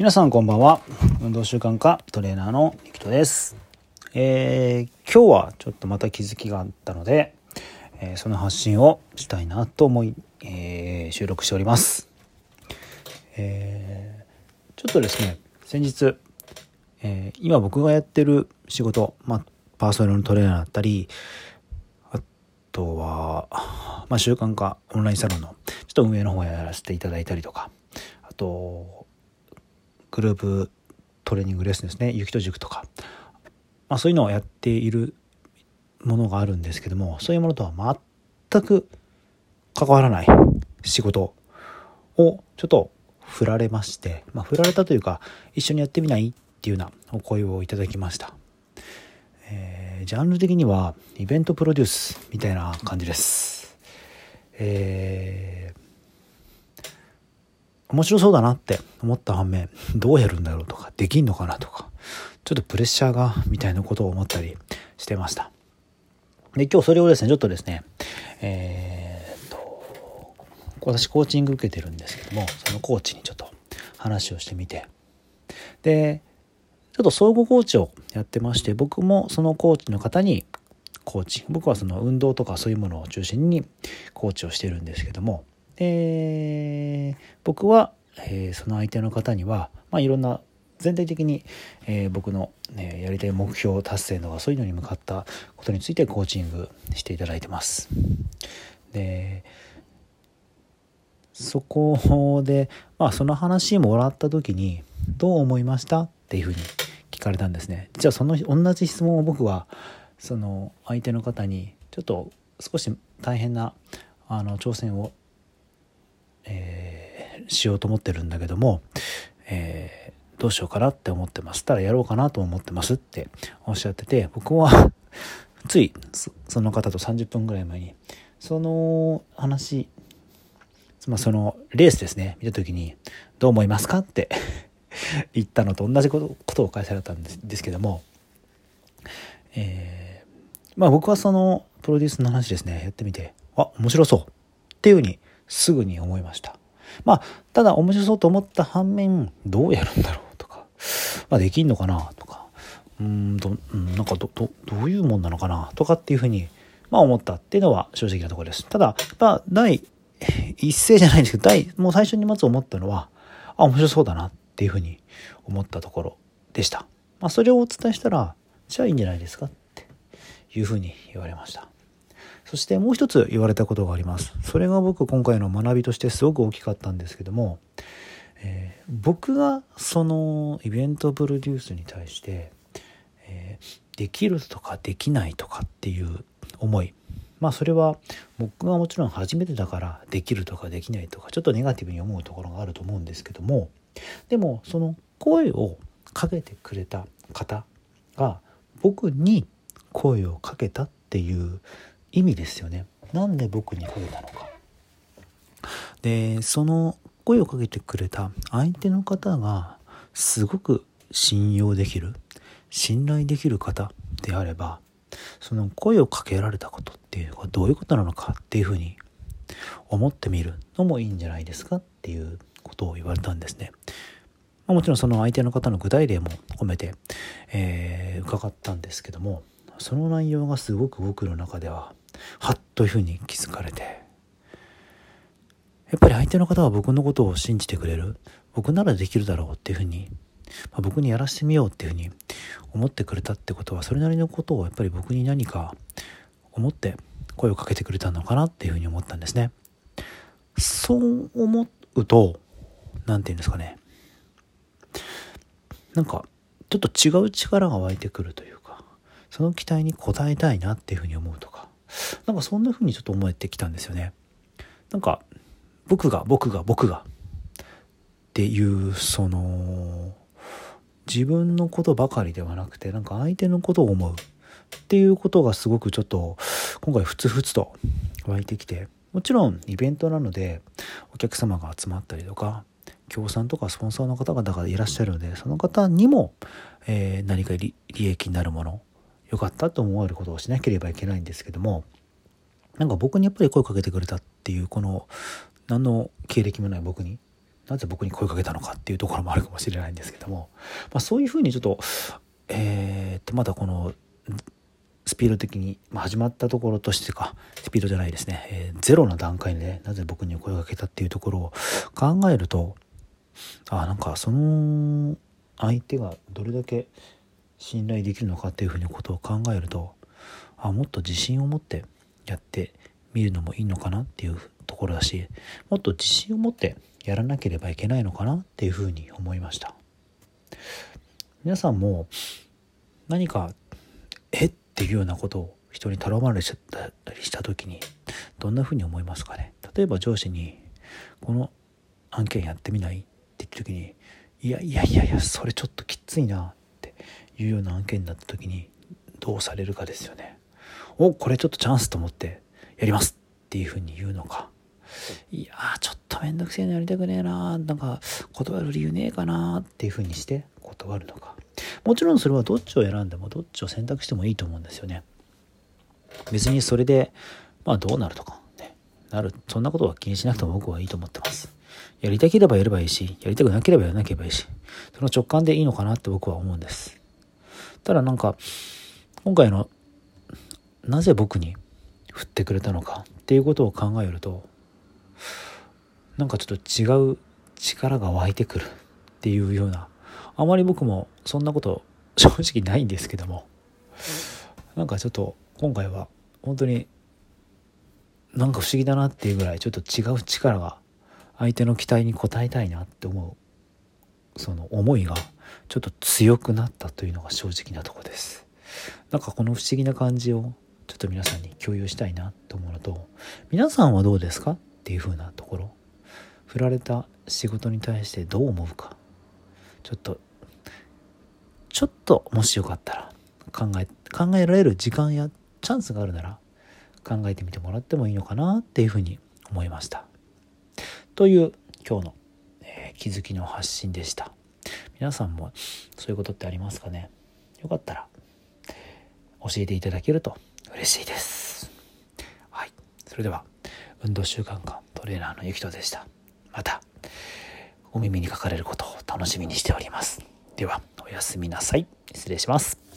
皆さんこんばんは。運動習慣科トレーナーのゆきとです、えー今日はちょっとまた気づきがあったので、えーその発信をしたいなと思い、えー収録しております、えちょっとですね先日、え今僕がやってる仕事、まあ、パーソナルのトレーナーだったりあとは、まあ、習慣化オンラインサロンのちょっと運営の方やらせていただいたりとかあとグループトレーニングレッスンですね。雪と塾とか、まあ、そういうのをやっているものがあるんですけどもそういうものとは全く関わらない仕事をちょっと振られまして、まあ、振られたというか一緒にやってみないっていうようなお声をいただきました、えージャンル的にはイベントプロデュースみたいな感じです。えー面白そうだなって思った反面どうやるんだろうとかできんのかなとかちょっとプレッシャーがみたいなことを思ったりしてました。で今日それをですねちょっとですねえーっと私コーチング受けてるんですけどもそのコーチにちょっと話をしてみて。でちょっと相互コーチをやってまして僕もそのコーチの方にコーチ僕はその運動とかそういうものを中心にコーチをしてるんですけどもで僕は、えーその相手の方には、まあ、いろんな全体的に、えー僕の、ね、やりたい目標達成とかそういうのに向かったことについてコーチングしていただいてます。でそこで、まあ、その話もらった時に「どう思いました?」っていうふうに聞かれたんですね。じゃあその同じ質問を僕はその相手の方にちょっと少し大変なあの挑戦を、えーしようと思ってるんだけども、えーどうしようかなって思ってます。たらやろうかなと思ってますっておっしゃってて僕はついその方と30分ぐらい前にその話まあそのレースですね。見た時に「どう思いますか?」って 言ったのと同じことことを返されたんですですけどもえーまあ僕はそのプロデュースの話ですね。やってみてあ面白そう。っていうふうにすぐに思いました。まあただ面白そうと思った反面どうやるんだろうとか、まあ、できんのかなとかうーんどなんかどどどういうもんなのかなとかっていうふうにまあ思ったっていうのは正直なところです。ただやっぱ第一声じゃないんですけど第もう最初にまず思ったのはあ面白そうだなっていうふうに思ったところでした。まあそれをお伝えしたらじゃあいいんじゃないですかっていうふうに言われました。そしてもう一つ言われたことがあります。それが僕今回の学びとしてすごく大きかったんですけども、えー僕がそのイベントプロデュースに対して、えーできるとかできないとかっていう思い。まあそれは僕がもちろん初めてだからできるとかできないとかちょっとネガティブに思うところがあると思うんですけどもでもその声をかけてくれた方が僕に声をかけたっていう意味ですよね。なんで僕にかけたのか。でその声をかけてくれた相手の方がすごく信用できる信頼できる方であればその声をかけられたことっていうのがどういうことなのかっていうふうに思ってみるのもいいんじゃないですかっていうことを言われたんですね。まもちろんその相手の方の具体例も込めて、えー伺ったんですけどもその内容がすごく僕の中でははっというふうに気づかれて。やっぱり相手の方は僕のことを信じてくれる？僕ならできるだろうっていうふうに、まあ僕にやらせてみようっていうふうに思ってくれたってことはそれなりのことをやっぱり僕に何か思って声をかけてくれたのかなっていうふうに思ったんですね。そう思うと何て言うんですかね。なんかちょっと違う力が湧いてくるというかその期待に応えたいなっていうふうに思うと。なんかそんなふうにちょっと思えてきたんですよね。なんか僕が僕が僕がっていうその自分のことばかりではなくてなんか相手のことを思うっていうことがすごくちょっと今回ふつふつと湧いてきてもちろんイベントなのでお客様が集まったりとか協賛とかスポンサーの方々がいらっしゃるのでその方にも、えー何か利益になるもの良かったと思えることをしなければいけないんですけどもなんか僕にやっぱり声かけてくれたっていうこの何の経歴もない僕になぜ僕に声かけたのかっていうところもあるかもしれないんですけども、まあ、そういうふうにちょっとえー、っとまだこのスピード的に、まあ、始まったところとしてかスピードじゃないですね、えー、ゼロの段階で、ね、なぜ僕に声かけたっていうところを考えるとあなんかその相手がどれだけ信頼できるのかっていうふうにことを考えるとあもっと自信を持ってやってみるのもいいのかなっていうところだしもっと自信を持ってやらなければいけないのかなっていうふうに思いました。皆さんも何かえっていうようなことを人に頼まれちゃったりした時にどんなふうに思いますかね？例えば上司に「この案件やってみない?」って言った時に「いやいやいやいやそれちょっときついな」いうような案件だった時にどうされるかですよね。おこれちょっとチャンスと思ってやりますっていうふうに言うのか。いやちょっとめんどくせえのやりたくねえなー。なんか断る理由ねえかなっていうふうにして断るのか。もちろんそれはどっちを選んでもどっちを選択してもいいと思うんですよね。別にそれでまあどうなるとかねなるそんなことは気にしなくても僕はいいと思ってます。やりたければやればいいしやりたくなければやらなければいいしその直感でいいのかなって僕は思うんです。ただなんか今回のなぜ僕に振ってくれたのかっていうことを考えるとなんかちょっと違う力が湧いてくるっていうようなあまり僕もそんなこと正直ないんですけどもなんかちょっと今回は本当になんか不思議だなっていうぐらいちょっと違う力が相手の期待に応えたいなって思うその思いがちょっと強くなったというのが正直なとこです。なんかこの不思議な感じをちょっと皆さんに共有したいなと思うのと皆さんはどうですかっていう風なところ。振られた仕事に対してどう思うか。ちょっとちょっともしよかったら考え考えられる時間やチャンスがあるなら考えてみてもらってもいいのかなっていうふうに思いました。という今日の、え、気づきの発信でした。皆さんもそういうことってありますかね？よかったら教えていただけると嬉しいです。はい。それでは運動習慣科トレーナーのゆきとでした。またお耳にかかれることを楽しみにしております。ではおやすみなさい。失礼します。